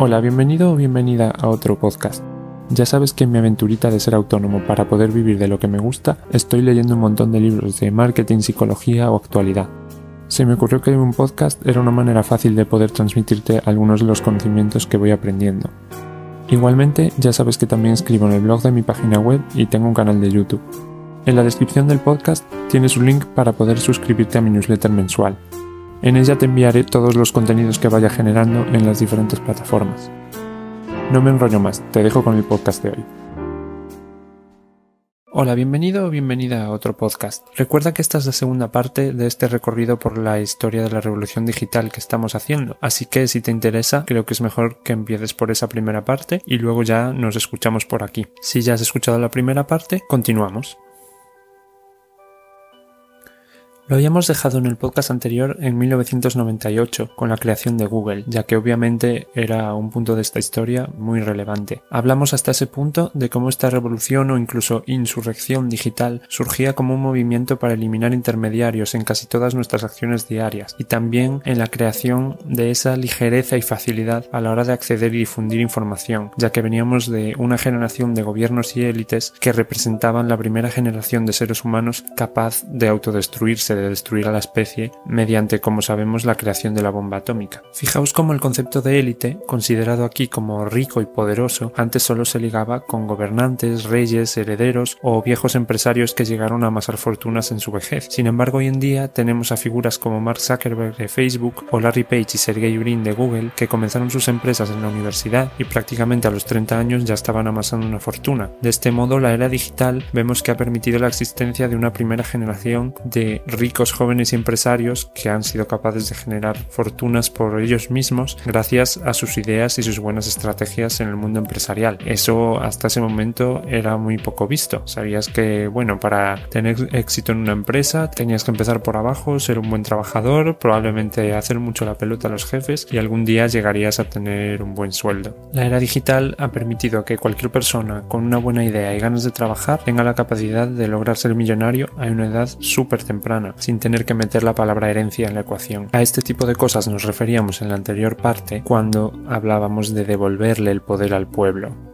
Hola, bienvenido o bienvenida a otro podcast. Ya sabes que en mi aventurita de ser autónomo para poder vivir de lo que me gusta, estoy leyendo un montón de libros de marketing, psicología o actualidad. Se me ocurrió que un podcast era una manera fácil de poder transmitirte algunos de los conocimientos que voy aprendiendo. Igualmente, ya sabes que también escribo en el blog de mi página web y tengo un canal de YouTube. En la descripción del podcast tienes un link para poder suscribirte a mi newsletter mensual. En ella te enviaré todos los contenidos que vaya generando en las diferentes plataformas. No me enrollo más, te dejo con el podcast de hoy. Hola, bienvenido o bienvenida a otro podcast. Recuerda que esta es la segunda parte de este recorrido por la historia de la revolución digital que estamos haciendo, así que si te interesa, creo que es mejor que empieces por esa primera parte y luego ya nos escuchamos por aquí. Si ya has escuchado la primera parte, continuamos. Lo habíamos dejado en el podcast anterior en 1998 con la creación de Google, ya que obviamente era un punto de esta historia muy relevante. Hablamos hasta ese punto de cómo esta revolución o incluso insurrección digital surgía como un movimiento para eliminar intermediarios en casi todas nuestras acciones diarias y también en la creación de esa ligereza y facilidad a la hora de acceder y difundir información, ya que veníamos de una generación de gobiernos y élites que representaban la primera generación de seres humanos capaz de autodestruirse de destruir a la especie mediante, como sabemos, la creación de la bomba atómica. Fijaos cómo el concepto de élite, considerado aquí como rico y poderoso, antes solo se ligaba con gobernantes, reyes, herederos o viejos empresarios que llegaron a amasar fortunas en su vejez. Sin embargo, hoy en día tenemos a figuras como Mark Zuckerberg de Facebook o Larry Page y Sergey Brin de Google que comenzaron sus empresas en la universidad y prácticamente a los 30 años ya estaban amasando una fortuna. De este modo, la era digital vemos que ha permitido la existencia de una primera generación de ricos ricos jóvenes empresarios que han sido capaces de generar fortunas por ellos mismos gracias a sus ideas y sus buenas estrategias en el mundo empresarial. Eso hasta ese momento era muy poco visto. Sabías que, bueno, para tener éxito en una empresa tenías que empezar por abajo, ser un buen trabajador, probablemente hacer mucho la pelota a los jefes y algún día llegarías a tener un buen sueldo. La era digital ha permitido que cualquier persona con una buena idea y ganas de trabajar tenga la capacidad de lograr ser millonario a una edad súper temprana sin tener que meter la palabra herencia en la ecuación. A este tipo de cosas nos referíamos en la anterior parte cuando hablábamos de devolverle el poder al pueblo.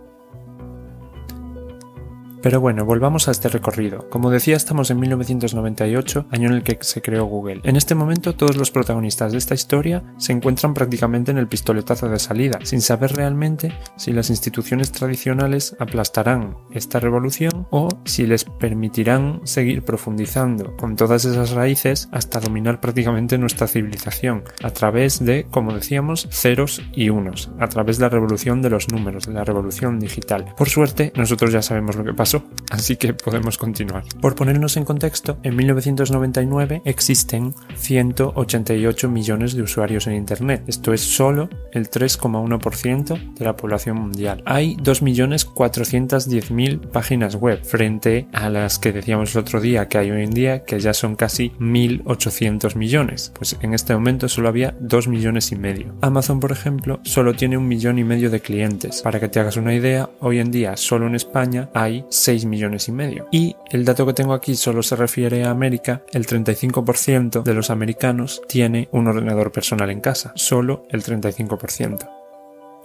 Pero bueno, volvamos a este recorrido. Como decía, estamos en 1998, año en el que se creó Google. En este momento todos los protagonistas de esta historia se encuentran prácticamente en el pistoletazo de salida, sin saber realmente si las instituciones tradicionales aplastarán esta revolución o si les permitirán seguir profundizando con todas esas raíces hasta dominar prácticamente nuestra civilización, a través de, como decíamos, ceros y unos, a través de la revolución de los números, de la revolución digital. Por suerte, nosotros ya sabemos lo que pasó así que podemos continuar. Por ponernos en contexto, en 1999 existen 188 millones de usuarios en Internet. Esto es solo el 3,1% de la población mundial. Hay 2.410.000 páginas web frente a las que decíamos el otro día que hay hoy en día, que ya son casi 1.800 millones. Pues en este momento solo había 2 millones y medio. Amazon, por ejemplo, solo tiene un millón y medio de clientes. Para que te hagas una idea, hoy en día solo en España hay 6 millones y medio. Y el dato que tengo aquí solo se refiere a América, el 35% de los americanos tiene un ordenador personal en casa, solo el 35%.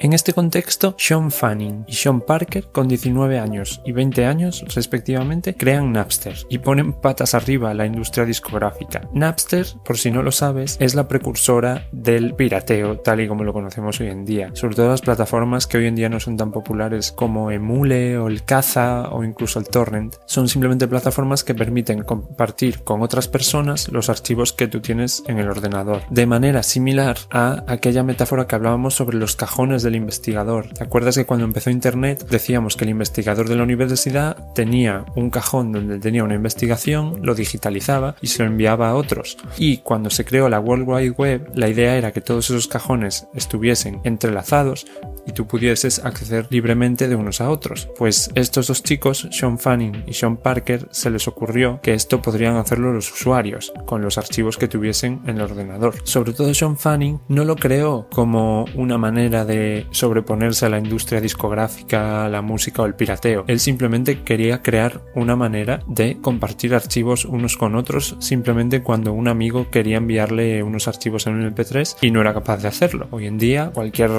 En este contexto, Sean Fanning y Sean Parker, con 19 años y 20 años respectivamente, crean Napster y ponen patas arriba a la industria discográfica. Napster, por si no lo sabes, es la precursora del pirateo tal y como lo conocemos hoy en día, sobre todo las plataformas que hoy en día no son tan populares como Emule o el Caza o incluso el Torrent. Son simplemente plataformas que permiten compartir con otras personas los archivos que tú tienes en el ordenador, de manera similar a aquella metáfora que hablábamos sobre los cajones de el investigador. ¿Te acuerdas que cuando empezó Internet decíamos que el investigador de la universidad tenía un cajón donde tenía una investigación, lo digitalizaba y se lo enviaba a otros? Y cuando se creó la World Wide Web, la idea era que todos esos cajones estuviesen entrelazados y tú pudieses acceder libremente de unos a otros. Pues estos dos chicos, Sean Fanning y Sean Parker, se les ocurrió que esto podrían hacerlo los usuarios con los archivos que tuviesen en el ordenador. Sobre todo Sean Fanning no lo creó como una manera de sobreponerse a la industria discográfica, la música o el pirateo. Él simplemente quería crear una manera de compartir archivos unos con otros simplemente cuando un amigo quería enviarle unos archivos en un MP3 y no era capaz de hacerlo. Hoy en día, cualquier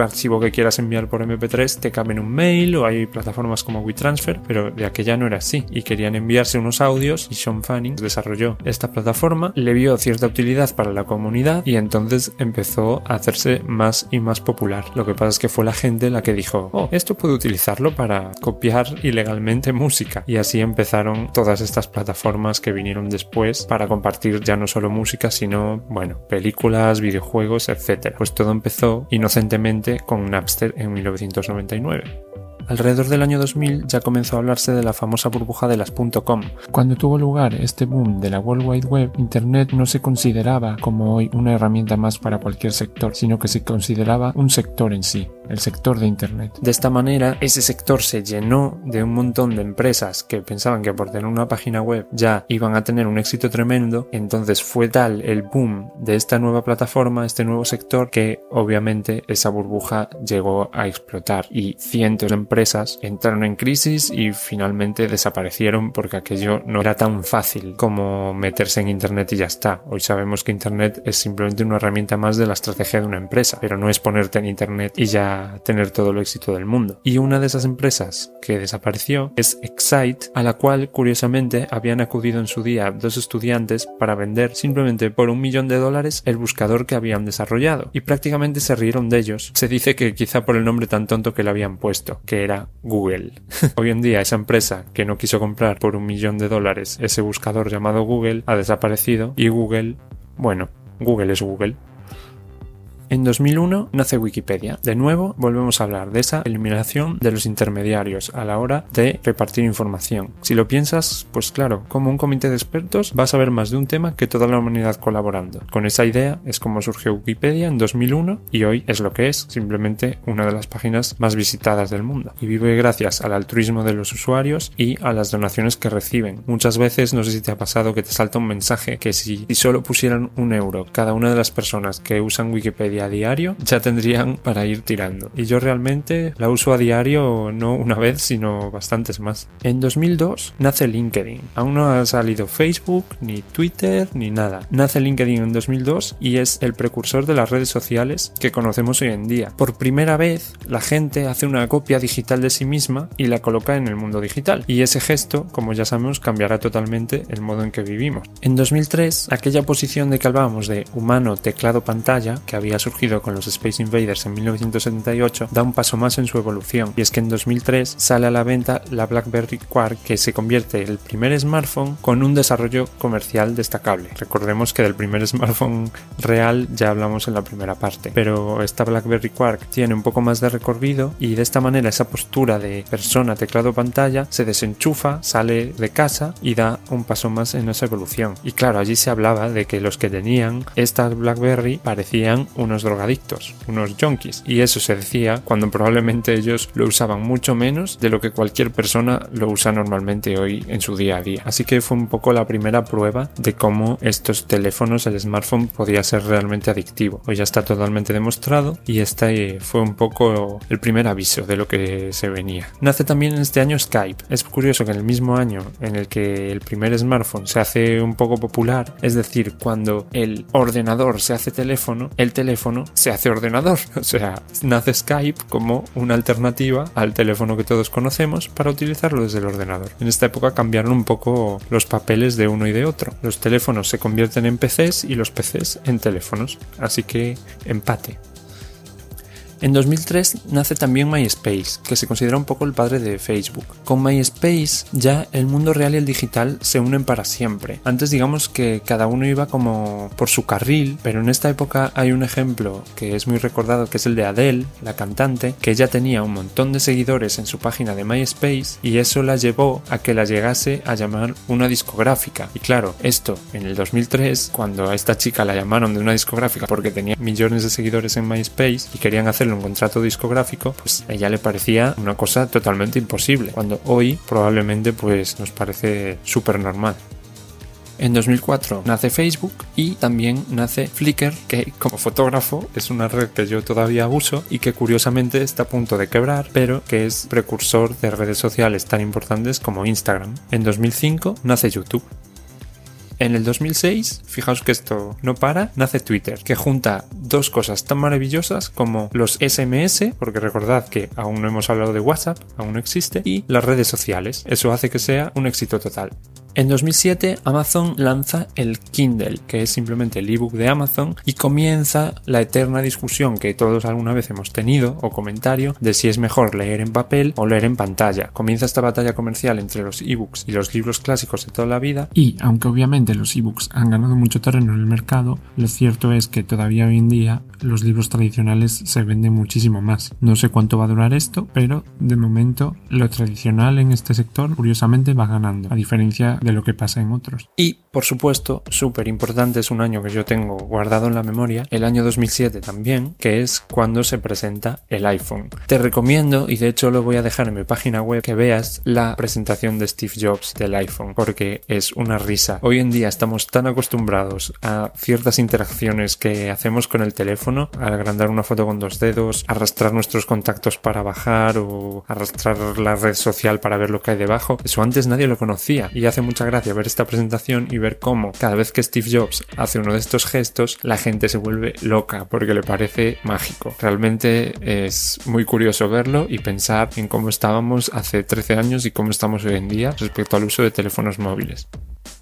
archivo que quieras enviar por MP3 te cabe en un mail o hay plataformas como WeTransfer, pero de aquella no era así y querían enviarse unos audios y Sean Fanning desarrolló esta plataforma, le vio cierta utilidad para la comunidad y entonces empezó a hacerse más y más popular. Que pasa es que fue la gente la que dijo, oh, esto puedo utilizarlo para copiar ilegalmente música y así empezaron todas estas plataformas que vinieron después para compartir ya no solo música sino, bueno, películas, videojuegos, etc. Pues todo empezó inocentemente con Napster en 1999. Alrededor del año 2000 ya comenzó a hablarse de la famosa burbuja de las .com. Cuando tuvo lugar este boom de la World Wide Web, Internet no se consideraba como hoy una herramienta más para cualquier sector, sino que se consideraba un sector en sí el sector de Internet. De esta manera, ese sector se llenó de un montón de empresas que pensaban que por tener una página web ya iban a tener un éxito tremendo, entonces fue tal el boom de esta nueva plataforma, este nuevo sector, que obviamente esa burbuja llegó a explotar y cientos de empresas entraron en crisis y finalmente desaparecieron porque aquello no era tan fácil como meterse en Internet y ya está. Hoy sabemos que Internet es simplemente una herramienta más de la estrategia de una empresa, pero no es ponerte en Internet y ya tener todo el éxito del mundo. Y una de esas empresas que desapareció es Excite, a la cual curiosamente habían acudido en su día dos estudiantes para vender simplemente por un millón de dólares el buscador que habían desarrollado. Y prácticamente se rieron de ellos. Se dice que quizá por el nombre tan tonto que le habían puesto, que era Google. Hoy en día esa empresa que no quiso comprar por un millón de dólares ese buscador llamado Google ha desaparecido y Google, bueno, Google es Google. En 2001 nace Wikipedia. De nuevo, volvemos a hablar de esa eliminación de los intermediarios a la hora de repartir información. Si lo piensas, pues claro, como un comité de expertos vas a ver más de un tema que toda la humanidad colaborando. Con esa idea es como surgió Wikipedia en 2001 y hoy es lo que es, simplemente una de las páginas más visitadas del mundo. Y vive gracias al altruismo de los usuarios y a las donaciones que reciben. Muchas veces, no sé si te ha pasado que te salta un mensaje que si, si solo pusieran un euro cada una de las personas que usan Wikipedia a diario, ya tendrían para ir tirando. Y yo realmente la uso a diario no una vez, sino bastantes más. En 2002 nace LinkedIn. Aún no ha salido Facebook, ni Twitter, ni nada. Nace LinkedIn en 2002 y es el precursor de las redes sociales que conocemos hoy en día. Por primera vez, la gente hace una copia digital de sí misma y la coloca en el mundo digital. Y ese gesto, como ya sabemos, cambiará totalmente el modo en que vivimos. En 2003, aquella posición de que hablábamos de humano, teclado, pantalla, que había surgido con los Space Invaders en 1978 da un paso más en su evolución y es que en 2003 sale a la venta la BlackBerry Quark que se convierte en el primer smartphone con un desarrollo comercial destacable. Recordemos que del primer smartphone real ya hablamos en la primera parte, pero esta BlackBerry Quark tiene un poco más de recorrido y de esta manera esa postura de persona teclado pantalla se desenchufa, sale de casa y da un paso más en esa evolución. Y claro, allí se hablaba de que los que tenían esta BlackBerry parecían unos drogadictos, unos junkies. Y eso se decía cuando probablemente ellos lo usaban mucho menos de lo que cualquier persona lo usa normalmente hoy en su día a día. Así que fue un poco la primera prueba de cómo estos teléfonos, el smartphone, podía ser realmente adictivo. Hoy ya está totalmente demostrado y este fue un poco el primer aviso de lo que se venía. Nace también en este año Skype. Es curioso que en el mismo año en el que el primer smartphone se hace un poco popular, es decir, cuando el ordenador se hace teléfono, el teléfono se hace ordenador. O sea, nace Skype como una alternativa al teléfono que todos conocemos para utilizarlo desde el ordenador. En esta época cambiaron un poco los papeles de uno y de otro. Los teléfonos se convierten en PCs y los PCs en teléfonos. Así que empate. En 2003 nace también MySpace, que se considera un poco el padre de Facebook. Con MySpace ya el mundo real y el digital se unen para siempre. Antes digamos que cada uno iba como por su carril, pero en esta época hay un ejemplo que es muy recordado que es el de Adele, la cantante, que ella tenía un montón de seguidores en su página de MySpace y eso la llevó a que la llegase a llamar una discográfica. Y claro, esto en el 2003, cuando a esta chica la llamaron de una discográfica porque tenía millones de seguidores en MySpace y querían hacer un contrato discográfico, pues a ella le parecía una cosa totalmente imposible, cuando hoy probablemente pues nos parece súper normal. En 2004 nace Facebook y también nace Flickr, que como fotógrafo es una red que yo todavía uso y que curiosamente está a punto de quebrar, pero que es precursor de redes sociales tan importantes como Instagram. En 2005 nace YouTube. En el 2006, fijaos que esto no para, nace Twitter, que junta dos cosas tan maravillosas como los SMS, porque recordad que aún no hemos hablado de WhatsApp, aún no existe, y las redes sociales. Eso hace que sea un éxito total. En 2007 Amazon lanza el Kindle, que es simplemente el ebook de Amazon, y comienza la eterna discusión que todos alguna vez hemos tenido o comentario de si es mejor leer en papel o leer en pantalla. Comienza esta batalla comercial entre los ebooks y los libros clásicos de toda la vida y aunque obviamente los ebooks han ganado mucho terreno en el mercado, lo cierto es que todavía hoy en día los libros tradicionales se venden muchísimo más. No sé cuánto va a durar esto, pero de momento lo tradicional en este sector curiosamente va ganando, a diferencia de de lo que pasa en otros. Y, por supuesto, súper importante es un año que yo tengo guardado en la memoria, el año 2007 también, que es cuando se presenta el iPhone. Te recomiendo, y de hecho lo voy a dejar en mi página web, que veas la presentación de Steve Jobs del iPhone, porque es una risa. Hoy en día estamos tan acostumbrados a ciertas interacciones que hacemos con el teléfono, al agrandar una foto con dos dedos, arrastrar nuestros contactos para bajar o arrastrar la red social para ver lo que hay debajo. Eso antes nadie lo conocía y hace mucho gracia ver esta presentación y ver cómo cada vez que Steve Jobs hace uno de estos gestos, la gente se vuelve loca porque le parece mágico. Realmente es muy curioso verlo y pensar en cómo estábamos hace 13 años y cómo estamos hoy en día respecto al uso de teléfonos móviles.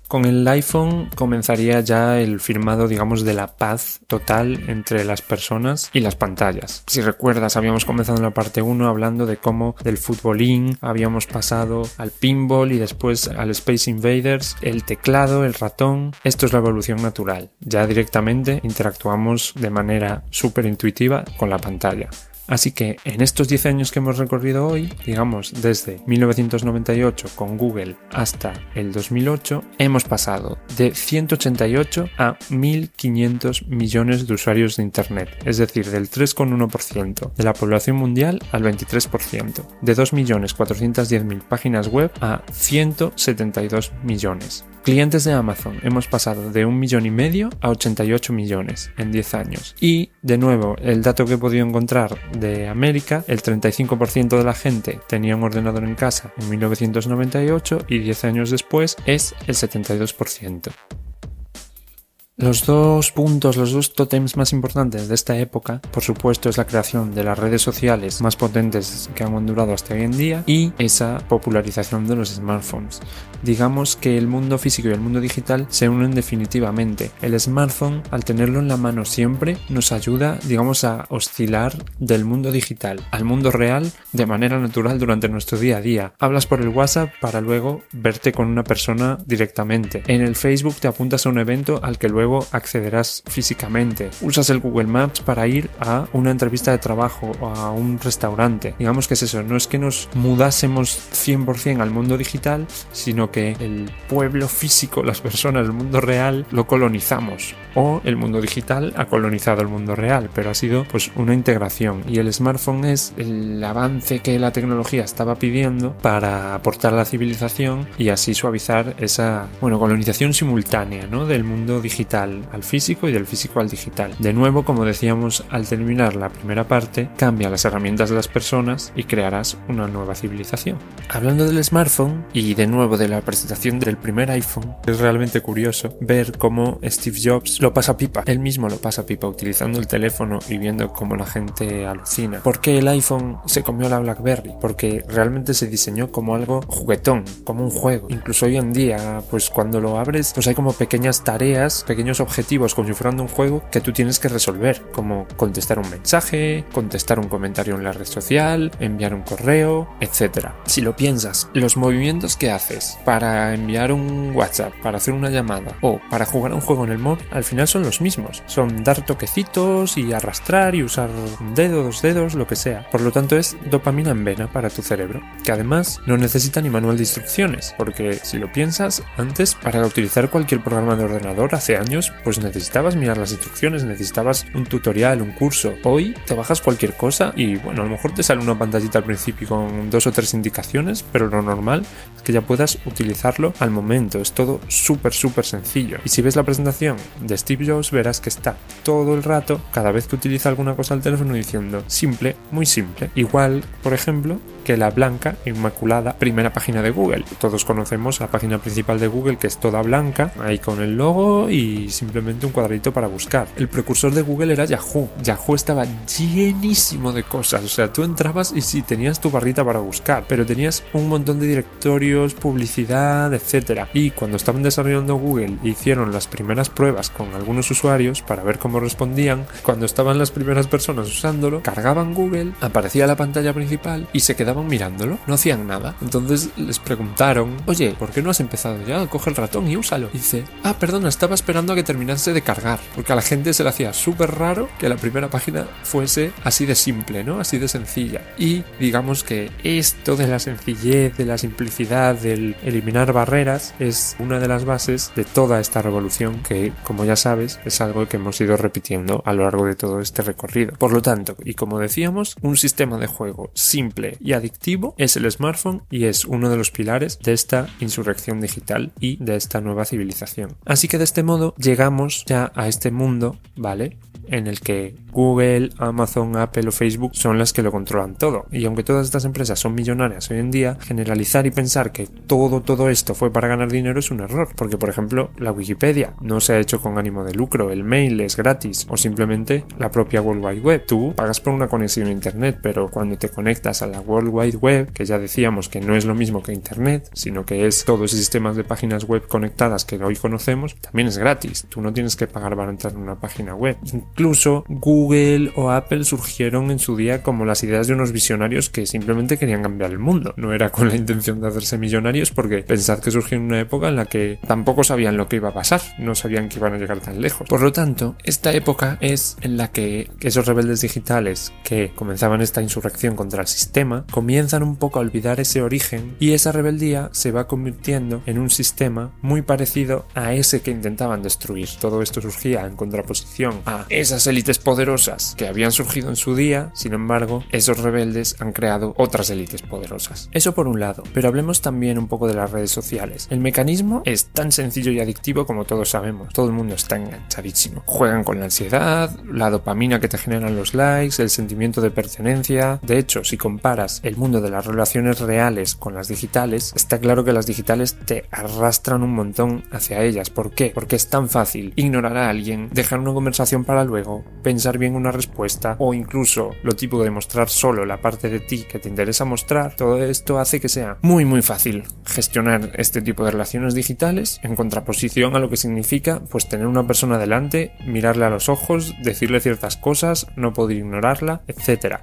Con el iPhone comenzaría ya el firmado, digamos, de la paz total entre las personas y las pantallas. Si recuerdas, habíamos comenzado en la parte 1 hablando de cómo del futbolín habíamos pasado al pinball y después al Space Invaders, el teclado, el ratón. Esto es la evolución natural. Ya directamente interactuamos de manera súper intuitiva con la pantalla. Así que en estos 10 años que hemos recorrido hoy, digamos desde 1998 con Google hasta el 2008, hemos pasado de 188 a 1.500 millones de usuarios de Internet, es decir, del 3,1% de la población mundial al 23%, de 2.410.000 páginas web a 172 millones. Clientes de Amazon hemos pasado de un millón y medio a 88 millones en 10 años. Y, de nuevo, el dato que he podido encontrar de América, el 35% de la gente tenía un ordenador en casa en 1998 y 10 años después es el 72%. Los dos puntos, los dos tótems más importantes de esta época, por supuesto, es la creación de las redes sociales más potentes que han durado hasta hoy en día y esa popularización de los smartphones. Digamos que el mundo físico y el mundo digital se unen definitivamente. El smartphone, al tenerlo en la mano siempre, nos ayuda, digamos, a oscilar del mundo digital al mundo real de manera natural durante nuestro día a día. Hablas por el WhatsApp para luego verte con una persona directamente. En el Facebook te apuntas a un evento al que luego accederás físicamente. Usas el Google Maps para ir a una entrevista de trabajo o a un restaurante. Digamos que es eso, no es que nos mudásemos 100% al mundo digital, sino que el pueblo físico, las personas, el mundo real, lo colonizamos. O el mundo digital ha colonizado el mundo real, pero ha sido pues una integración. Y el smartphone es el avance que la tecnología estaba pidiendo para aportar a la civilización y así suavizar esa, bueno, colonización simultánea, ¿no? Del mundo digital al físico y del físico al digital. De nuevo, como decíamos al terminar la primera parte, cambia las herramientas de las personas y crearás una nueva civilización. Hablando del smartphone y de nuevo de la presentación del primer iPhone, es realmente curioso ver cómo Steve Jobs lo pasa pipa. Él mismo lo pasa pipa utilizando el teléfono y viendo cómo la gente alucina. ¿Por qué el iPhone se comió la BlackBerry? Porque realmente se diseñó como algo juguetón, como un juego. Incluso hoy en día, pues cuando lo abres, pues hay como pequeñas tareas, objetivos como si fueran un juego que tú tienes que resolver, como contestar un mensaje, contestar un comentario en la red social, enviar un correo, etc. Si lo piensas, los movimientos que haces para enviar un WhatsApp, para hacer una llamada o para jugar un juego en el móvil, al final son los mismos. Son dar toquecitos y arrastrar y usar un dedo, dos dedos, lo que sea. Por lo tanto es dopamina en vena para tu cerebro, que además no necesita ni manual de instrucciones, porque si lo piensas, antes para utilizar cualquier programa de ordenador hace años pues necesitabas mirar las instrucciones, necesitabas un tutorial, un curso. Hoy te bajas cualquier cosa y bueno, a lo mejor te sale una pantallita al principio con dos o tres indicaciones, pero lo normal es que ya puedas utilizarlo al momento. Es todo súper, súper sencillo. Y si ves la presentación de Steve Jobs, verás que está todo el rato, cada vez que utiliza alguna cosa al teléfono, diciendo simple, muy simple. Igual, por ejemplo, que la blanca, inmaculada, primera página de Google. Todos conocemos la página principal de Google que es toda blanca, ahí con el logo y simplemente un cuadrito para buscar. El precursor de Google era Yahoo. Yahoo estaba llenísimo de cosas, o sea, tú entrabas y sí, tenías tu barrita para buscar, pero tenías un montón de directorios, publicidad, etcétera. Y cuando estaban desarrollando Google hicieron las primeras pruebas con algunos usuarios para ver cómo respondían, cuando estaban las primeras personas usándolo, cargaban Google, aparecía la pantalla principal y se quedaban mirándolo, no hacían nada. Entonces les preguntaron, oye, ¿por qué no has empezado ya? Coge el ratón y úsalo. Y dice, ah, perdona, estaba esperando a que terminase de cargar, porque a la gente se le hacía súper raro que la primera página fuese así de simple, ¿no? Así de sencilla. Y digamos que esto de la sencillez, de la simplicidad, del eliminar barreras, es una de las bases de toda esta revolución que, como ya sabes, es algo que hemos ido repitiendo a lo largo de todo este recorrido. Por lo tanto, y como decíamos, un sistema de juego simple y es el smartphone y es uno de los pilares de esta insurrección digital y de esta nueva civilización. Así que de este modo llegamos ya a este mundo, ¿vale? En el que Google, Amazon, Apple o Facebook son las que lo controlan todo. Y aunque todas estas empresas son millonarias hoy en día, generalizar y pensar que todo, todo esto fue para ganar dinero es un error. Porque, por ejemplo, la Wikipedia no se ha hecho con ánimo de lucro, el mail es gratis o simplemente la propia World Wide Web. Tú pagas por una conexión a Internet, pero cuando te conectas a la World Wide Web, que ya decíamos que no es lo mismo que Internet, sino que es todos esos sistemas de páginas web conectadas que hoy conocemos, también es gratis. Tú no tienes que pagar para entrar en una página web. Incluso Google o Apple surgieron en su día como las ideas de unos visionarios que simplemente querían cambiar el mundo. No era con la intención de hacerse millonarios porque pensad que surgió en una época en la que tampoco sabían lo que iba a pasar, no sabían que iban a llegar tan lejos. Por lo tanto, esta época es en la que esos rebeldes digitales que comenzaban esta insurrección contra el sistema comienzan un poco a olvidar ese origen y esa rebeldía se va convirtiendo en un sistema muy parecido a ese que intentaban destruir. Todo esto surgía en contraposición a esas élites poderosas que habían surgido en su día, sin embargo, esos rebeldes han creado otras élites poderosas. Eso por un lado, pero hablemos también un poco de las redes sociales. El mecanismo es tan sencillo y adictivo como todos sabemos. Todo el mundo está enganchadísimo. Juegan con la ansiedad, la dopamina que te generan los likes, el sentimiento de pertenencia. De hecho, si comparas el mundo de las relaciones reales con las digitales, está claro que las digitales te arrastran un montón hacia ellas. ¿Por qué? Porque es tan fácil ignorar a alguien, dejar una conversación para luego, pensar bien una respuesta o incluso lo tipo de mostrar solo la parte de ti que te interesa mostrar, todo esto hace que sea muy muy fácil gestionar este tipo de relaciones digitales en contraposición a lo que significa pues tener una persona delante, mirarle a los ojos, decirle ciertas cosas, no poder ignorarla, etcétera.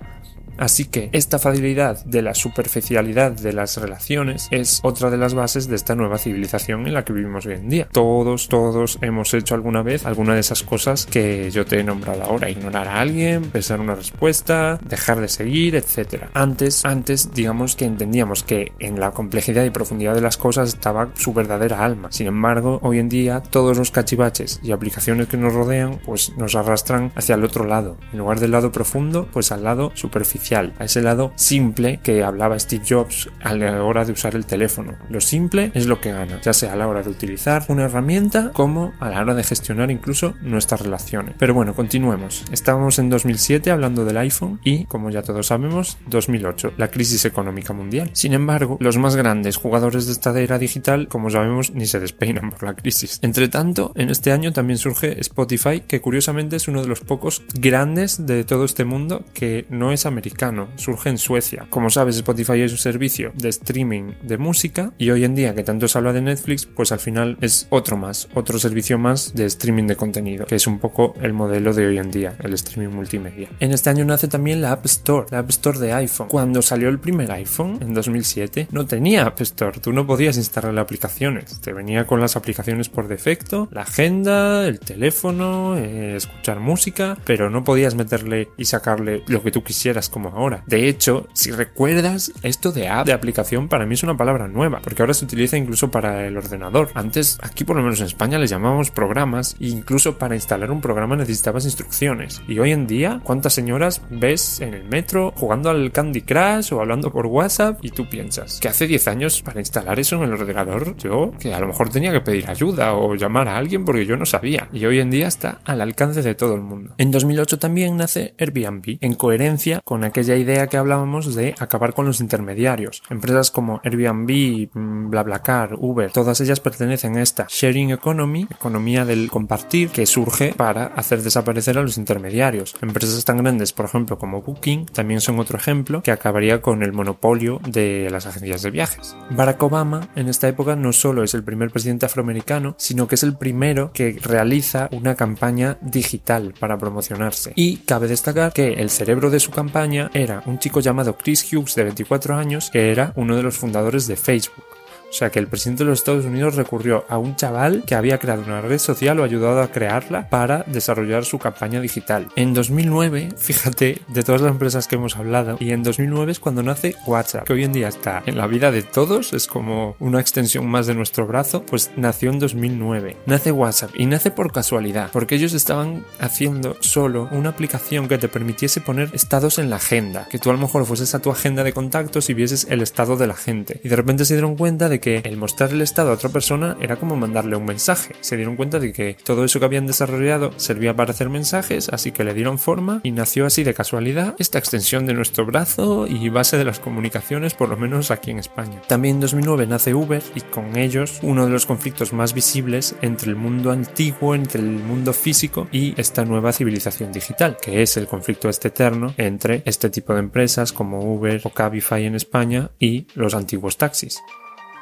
Así que esta facilidad de la superficialidad de las relaciones es otra de las bases de esta nueva civilización en la que vivimos hoy en día. Todos, todos hemos hecho alguna vez alguna de esas cosas que yo te he nombrado ahora. Ignorar a alguien, pensar una respuesta, dejar de seguir, etc. Antes, antes, digamos que entendíamos que en la complejidad y profundidad de las cosas estaba su verdadera alma. Sin embargo, hoy en día todos los cachivaches y aplicaciones que nos rodean pues nos arrastran hacia el otro lado. En lugar del lado profundo, pues al lado superficial a ese lado simple que hablaba Steve Jobs a la hora de usar el teléfono. Lo simple es lo que gana, ya sea a la hora de utilizar una herramienta como a la hora de gestionar incluso nuestras relaciones. Pero bueno, continuemos. Estábamos en 2007 hablando del iPhone y, como ya todos sabemos, 2008, la crisis económica mundial. Sin embargo, los más grandes jugadores de esta era digital, como sabemos, ni se despeinan por la crisis. Entre tanto, en este año también surge Spotify, que curiosamente es uno de los pocos grandes de todo este mundo que no es americano surge en Suecia. Como sabes, Spotify es un servicio de streaming de música y hoy en día que tanto se habla de Netflix, pues al final es otro más, otro servicio más de streaming de contenido, que es un poco el modelo de hoy en día, el streaming multimedia. En este año nace también la App Store, la App Store de iPhone. Cuando salió el primer iPhone, en 2007, no tenía App Store, tú no podías instalar aplicaciones, te venía con las aplicaciones por defecto, la agenda, el teléfono, eh, escuchar música, pero no podías meterle y sacarle lo que tú quisieras como ahora. De hecho, si recuerdas, esto de app, de aplicación, para mí es una palabra nueva, porque ahora se utiliza incluso para el ordenador. Antes, aquí por lo menos en España, les llamábamos programas, e incluso para instalar un programa necesitabas instrucciones. Y hoy en día, ¿cuántas señoras ves en el metro jugando al Candy Crush o hablando por WhatsApp? Y tú piensas que hace 10 años para instalar eso en el ordenador, yo que a lo mejor tenía que pedir ayuda o llamar a alguien porque yo no sabía. Y hoy en día está al alcance de todo el mundo. En 2008 también nace Airbnb, en coherencia con aquella idea que hablábamos de acabar con los intermediarios. Empresas como Airbnb, BlaBlaCar, Uber, todas ellas pertenecen a esta sharing economy, economía del compartir, que surge para hacer desaparecer a los intermediarios. Empresas tan grandes, por ejemplo, como Booking, también son otro ejemplo que acabaría con el monopolio de las agencias de viajes. Barack Obama en esta época no solo es el primer presidente afroamericano, sino que es el primero que realiza una campaña digital para promocionarse. Y cabe destacar que el cerebro de su campaña era un chico llamado Chris Hughes de 24 años, que era uno de los fundadores de Facebook. O sea que el presidente de los Estados Unidos recurrió a un chaval que había creado una red social o ayudado a crearla para desarrollar su campaña digital. En 2009, fíjate, de todas las empresas que hemos hablado, y en 2009 es cuando nace WhatsApp, que hoy en día está en la vida de todos, es como una extensión más de nuestro brazo, pues nació en 2009. Nace WhatsApp y nace por casualidad, porque ellos estaban haciendo solo una aplicación que te permitiese poner estados en la agenda, que tú a lo mejor fueses a tu agenda de contactos y vieses el estado de la gente. Y de repente se dieron cuenta de que el mostrar el estado a otra persona era como mandarle un mensaje. Se dieron cuenta de que todo eso que habían desarrollado servía para hacer mensajes, así que le dieron forma y nació así de casualidad esta extensión de nuestro brazo y base de las comunicaciones, por lo menos aquí en España. También en 2009 nace Uber y con ellos uno de los conflictos más visibles entre el mundo antiguo, entre el mundo físico y esta nueva civilización digital, que es el conflicto este eterno entre este tipo de empresas como Uber o Cabify en España y los antiguos taxis.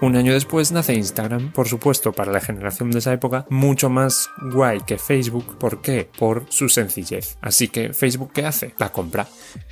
Un año después nace Instagram, por supuesto para la generación de esa época, mucho más guay que Facebook. ¿Por qué? Por su sencillez. Así que Facebook ¿qué hace? La compra.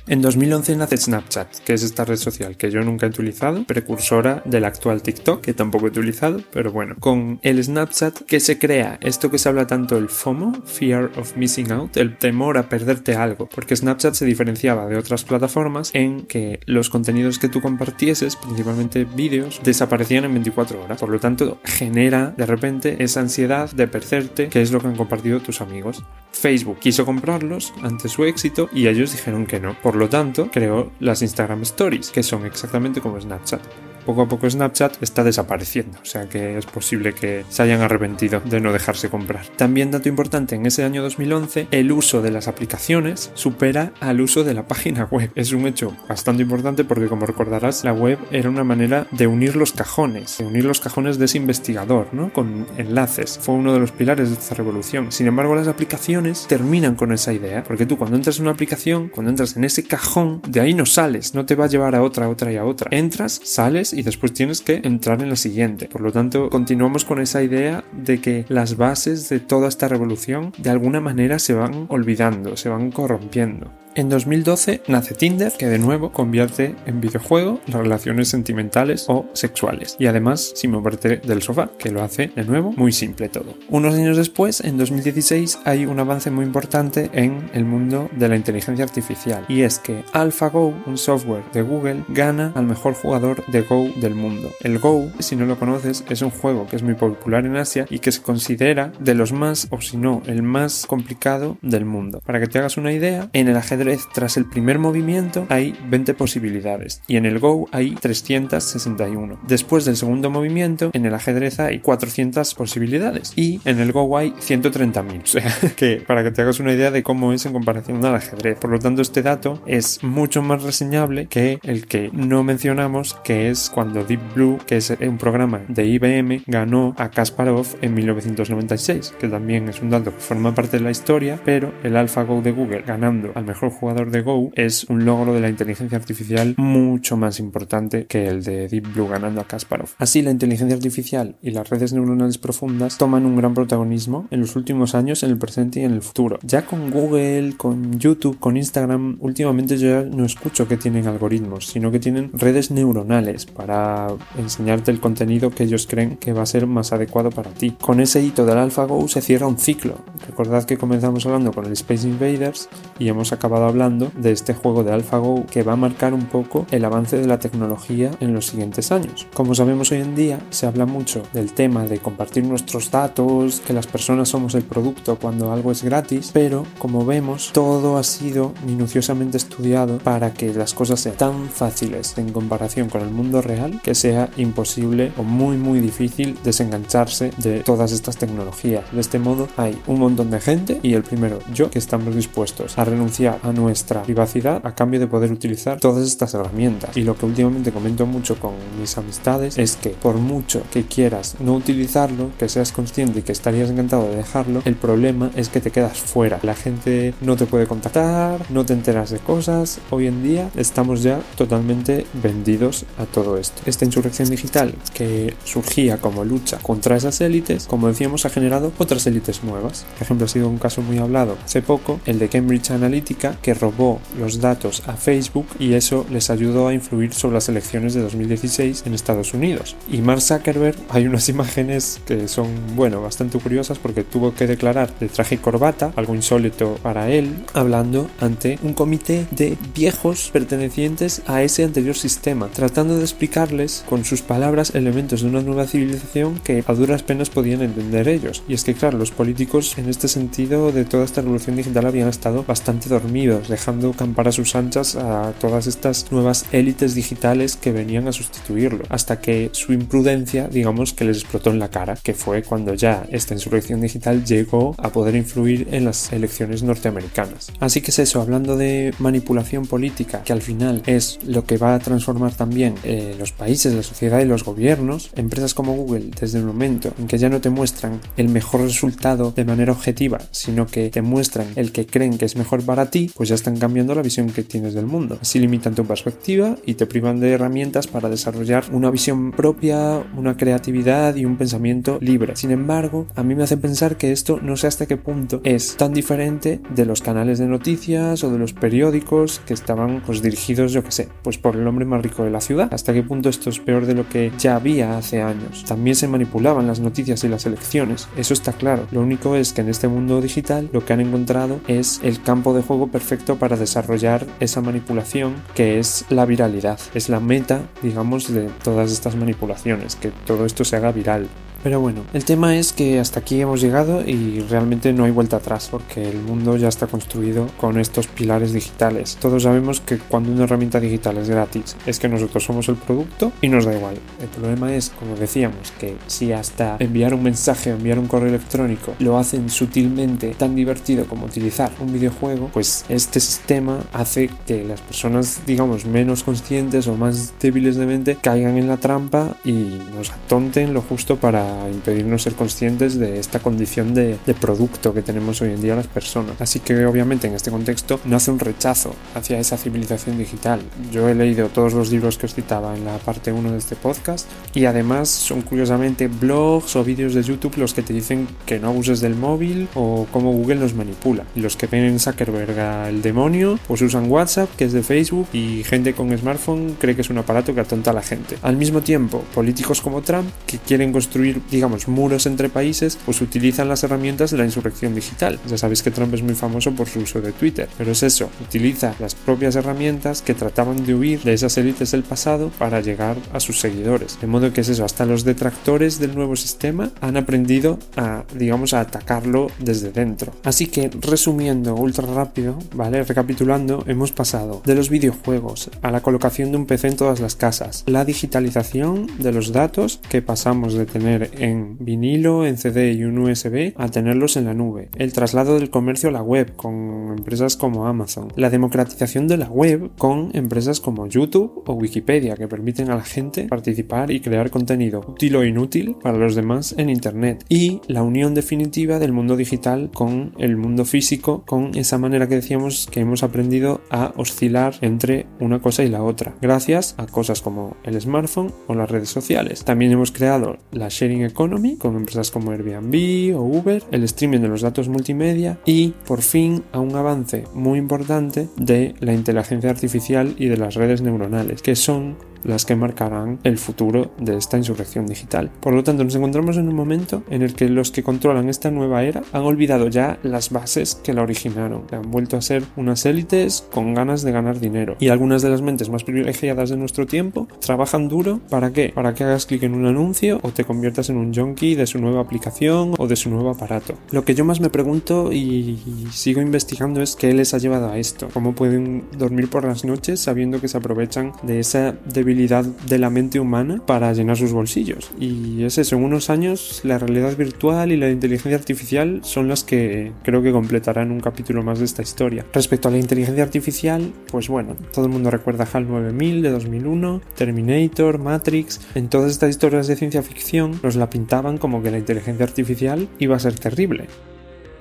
En 2011 nace Snapchat, que es esta red social que yo nunca he utilizado, precursora del actual TikTok, que tampoco he utilizado, pero bueno, con el Snapchat que se crea esto que se habla tanto el FOMO, Fear of Missing Out, el temor a perderte algo, porque Snapchat se diferenciaba de otras plataformas en que los contenidos que tú compartieses, principalmente vídeos, desaparecían en 24 horas, por lo tanto genera de repente esa ansiedad de perderte, que es lo que han compartido tus amigos. Facebook quiso comprarlos ante su éxito y ellos dijeron que no. Por lo tanto, creó las Instagram Stories, que son exactamente como Snapchat poco a poco Snapchat está desapareciendo, o sea que es posible que se hayan arrepentido de no dejarse comprar. También dato importante, en ese año 2011 el uso de las aplicaciones supera al uso de la página web. Es un hecho bastante importante porque como recordarás la web era una manera de unir los cajones, de unir los cajones de ese investigador, ¿no? Con enlaces. Fue uno de los pilares de esta revolución. Sin embargo, las aplicaciones terminan con esa idea, porque tú cuando entras en una aplicación, cuando entras en ese cajón, de ahí no sales, no te va a llevar a otra, a otra y a otra. Entras, sales y después tienes que entrar en la siguiente. Por lo tanto, continuamos con esa idea de que las bases de toda esta revolución de alguna manera se van olvidando, se van corrompiendo. En 2012 nace Tinder, que de nuevo convierte en videojuego las relaciones sentimentales o sexuales. Y además sin moverte del sofá, que lo hace de nuevo muy simple todo. Unos años después, en 2016, hay un avance muy importante en el mundo de la inteligencia artificial. Y es que AlphaGo, un software de Google, gana al mejor jugador de Go del mundo. El Go, si no lo conoces, es un juego que es muy popular en Asia y que se considera de los más, o si no, el más complicado del mundo. Para que te hagas una idea, en el ajedrez tras el primer movimiento hay 20 posibilidades y en el Go hay 361. Después del segundo movimiento, en el ajedrez hay 400 posibilidades y en el Go hay 130.000. O sea, que para que te hagas una idea de cómo es en comparación al ajedrez. Por lo tanto, este dato es mucho más reseñable que el que no mencionamos, que es cuando Deep Blue, que es un programa de IBM, ganó a Kasparov en 1996, que también es un dato que forma parte de la historia, pero el AlphaGo de Google ganando al mejor jugador de Go es un logro de la inteligencia artificial mucho más importante que el de Deep Blue ganando a Kasparov. Así, la inteligencia artificial y las redes neuronales profundas toman un gran protagonismo en los últimos años, en el presente y en el futuro. Ya con Google, con YouTube, con Instagram, últimamente yo ya no escucho que tienen algoritmos, sino que tienen redes neuronales para enseñarte el contenido que ellos creen que va a ser más adecuado para ti. Con ese hito del AlphaGo se cierra un ciclo. Recordad que comenzamos hablando con el Space Invaders y hemos acabado hablando de este juego de AlphaGo que va a marcar un poco el avance de la tecnología en los siguientes años. Como sabemos hoy en día, se habla mucho del tema de compartir nuestros datos, que las personas somos el producto cuando algo es gratis, pero como vemos, todo ha sido minuciosamente estudiado para que las cosas sean tan fáciles en comparación con el mundo real que sea imposible o muy muy difícil desengancharse de todas estas tecnologías. De este modo hay un montón de gente y el primero yo que estamos dispuestos a renunciar a nuestra privacidad a cambio de poder utilizar todas estas herramientas. Y lo que últimamente comento mucho con mis amistades es que por mucho que quieras no utilizarlo, que seas consciente y que estarías encantado de dejarlo, el problema es que te quedas fuera. La gente no te puede contactar, no te enteras de cosas. Hoy en día estamos ya totalmente vendidos a todo esto. Esta insurrección digital que surgía como lucha contra esas élites, como decíamos, ha generado otras élites nuevas. Por ejemplo, ha sido un caso muy hablado hace poco, el de Cambridge Analytica, que robó los datos a Facebook y eso les ayudó a influir sobre las elecciones de 2016 en Estados Unidos. Y Mark Zuckerberg, hay unas imágenes que son, bueno, bastante curiosas porque tuvo que declarar de traje y corbata, algo insólito para él, hablando ante un comité de viejos pertenecientes a ese anterior sistema, tratando de explicarles con sus palabras elementos de una nueva civilización que a duras penas podían entender ellos. Y es que, claro, los políticos en este sentido de toda esta revolución digital habían estado bastante dormidos, dejando campar a sus anchas a todas estas nuevas élites digitales que venían a sustituirlo, hasta que su imprudencia, digamos, que les explotó en la cara, que fue cuando ya esta insurrección digital llegó a poder influir en las elecciones norteamericanas. Así que es eso, hablando de manipulación política, que al final es lo que va a transformar también eh, los países, la sociedad y los gobiernos, empresas como Google, desde el momento en que ya no te muestran el mejor resultado de manera objetiva, sino que te muestran el que creen que es mejor para ti, pues ya están cambiando la visión que tienes del mundo. Así limitan tu perspectiva y te privan de herramientas para desarrollar una visión propia, una creatividad y un pensamiento libre. Sin embargo, a mí me hace pensar que esto no sé hasta qué punto es tan diferente de los canales de noticias o de los periódicos que estaban pues dirigidos, yo que sé, pues por el hombre más rico de la ciudad. Hasta qué punto esto es peor de lo que ya había hace años. También se manipulaban las noticias y las elecciones, eso está claro. Lo único es que en este mundo digital lo que han encontrado es el campo de juego perfecto para desarrollar esa manipulación que es la viralidad. Es la meta, digamos, de todas estas manipulaciones, que todo esto se haga viral. Pero bueno, el tema es que hasta aquí hemos llegado y realmente no hay vuelta atrás porque el mundo ya está construido con estos pilares digitales. Todos sabemos que cuando una herramienta digital es gratis es que nosotros somos el producto y nos da igual. El problema es, como decíamos, que si hasta enviar un mensaje o enviar un correo electrónico lo hacen sutilmente tan divertido como utilizar un videojuego, pues este sistema hace que las personas, digamos, menos conscientes o más débiles de mente caigan en la trampa y nos atonten lo justo para impedirnos ser conscientes de esta condición de, producto que tenemos hoy en día las personas. Así que obviamente en este contexto no hace un rechazo hacia esa civilización digital. Yo he leído todos los libros que os citaba en la parte 1 de este podcast y además son curiosamente blogs o vídeos de YouTube los que te dicen que no abuses del móvil o cómo Google nos manipula. Los que ven en Zuckerberg el demonio pues usan WhatsApp que es de Facebook y gente con smartphone cree que es un aparato que atonta a la gente. Al mismo tiempo, políticos como Trump que quieren construir digamos, muros entre países, pues utilizan las herramientas de la insurrección digital. Ya sabéis que Trump es muy famoso por su uso de Twitter, pero es eso, utiliza las propias herramientas que trataban de huir de esas élites del pasado para llegar a sus seguidores. De modo que es eso, hasta los detractores del nuevo sistema han aprendido a, digamos, a atacarlo desde dentro. Así que, resumiendo ultra rápido, ¿vale? Recapitulando, hemos pasado de los videojuegos a la colocación de un PC en todas las casas, la digitalización de los datos que pasamos de tener en vinilo, en CD y un USB a tenerlos en la nube. El traslado del comercio a la web con empresas como Amazon. La democratización de la web con empresas como YouTube o Wikipedia que permiten a la gente participar y crear contenido útil o inútil para los demás en Internet. Y la unión definitiva del mundo digital con el mundo físico con esa manera que decíamos que hemos aprendido a oscilar entre una cosa y la otra gracias a cosas como el smartphone o las redes sociales. También hemos creado la sharing economy con empresas como Airbnb o Uber, el streaming de los datos multimedia y por fin a un avance muy importante de la inteligencia artificial y de las redes neuronales, que son las que marcarán el futuro de esta insurrección digital. Por lo tanto, nos encontramos en un momento en el que los que controlan esta nueva era han olvidado ya las bases que la originaron, han vuelto a ser unas élites con ganas de ganar dinero. Y algunas de las mentes más privilegiadas de nuestro tiempo trabajan duro para qué? Para que hagas clic en un anuncio o te conviertas en un junkie de su nueva aplicación o de su nuevo aparato. Lo que yo más me pregunto y sigo investigando es qué les ha llevado a esto, cómo pueden dormir por las noches sabiendo que se aprovechan de esa debilidad de la mente humana para llenar sus bolsillos. Y es eso, en unos años la realidad virtual y la inteligencia artificial son las que creo que completarán un capítulo más de esta historia. Respecto a la inteligencia artificial, pues bueno, todo el mundo recuerda HAL 9000 de 2001, Terminator, Matrix, en todas estas historias de ciencia ficción nos la pintaban como que la inteligencia artificial iba a ser terrible.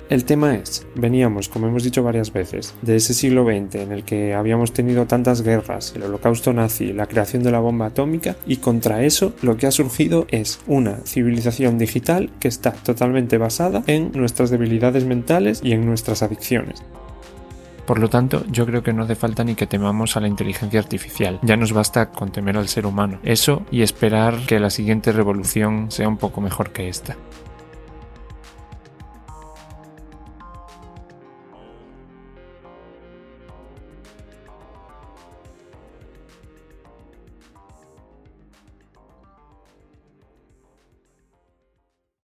El tema es, veníamos, como hemos dicho varias veces, de ese siglo XX en el que habíamos tenido tantas guerras, el holocausto nazi, la creación de la bomba atómica, y contra eso lo que ha surgido es una civilización digital que está totalmente basada en nuestras debilidades mentales y en nuestras adicciones. Por lo tanto, yo creo que no hace falta ni que temamos a la inteligencia artificial. Ya nos basta con temer al ser humano. Eso y esperar que la siguiente revolución sea un poco mejor que esta.